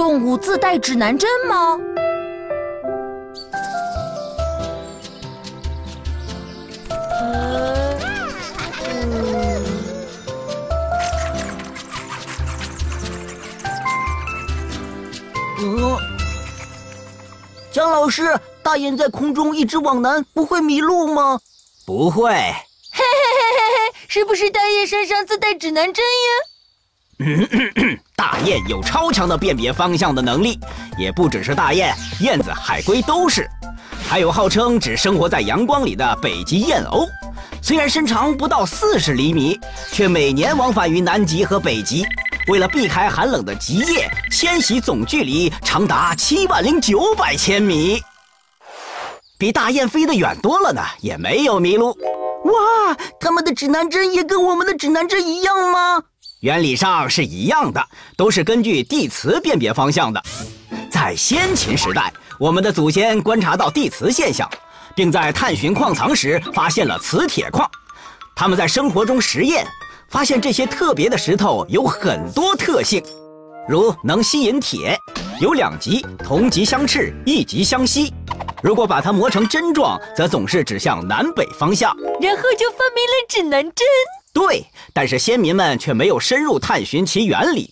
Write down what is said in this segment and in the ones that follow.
动物自带指南针吗？嗯，姜老师，大雁在空中一直往南，不会迷路吗？不会。嘿嘿嘿嘿嘿，是不是大雁身上自带指南针呀？大雁有超强的辨别方向的能力，也不只是大雁，燕子、海龟都是。还有号称只生活在阳光里的北极燕鸥，虽然身长不到四十厘米，却每年往返于南极和北极。为了避开寒冷的极夜，迁徙总距离长达七万零九百千米，比大雁飞得远多了呢，也没有迷路。哇，他们的指南针也跟我们的指南针一样吗？原理上是一样的，都是根据地磁辨别方向的。在先秦时代，我们的祖先观察到地磁现象，并在探寻矿藏时发现了磁铁矿。他们在生活中实验。发现这些特别的石头有很多特性，如能吸引铁，有两极，同极相斥，异极相吸。如果把它磨成针状，则总是指向南北方向。然后就发明了指南针。对，但是先民们却没有深入探寻其原理。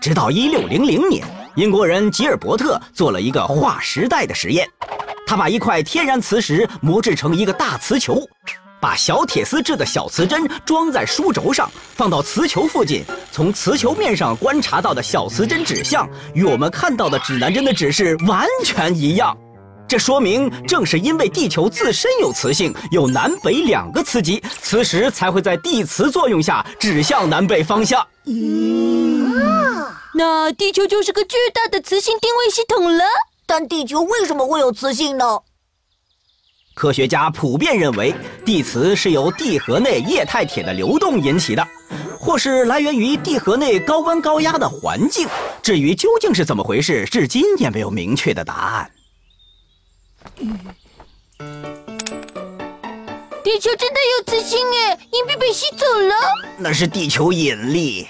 直到一六零零年，英国人吉尔伯特做了一个划时代的实验，他把一块天然磁石磨制成一个大磁球。把小铁丝制的小磁针装在书轴上，放到磁球附近，从磁球面上观察到的小磁针指向，与我们看到的指南针的指示完全一样。这说明，正是因为地球自身有磁性，有南北两个磁极，磁石才会在地磁作用下指向南北方向。那地球就是个巨大的磁性定位系统了。但地球为什么会有磁性呢？科学家普遍认为，地磁是由地核内液态铁的流动引起的，或是来源于地核内高温高压的环境。至于究竟是怎么回事，至今也没有明确的答案。地球真的有磁性哎，硬币被吸走了。那是地球引力。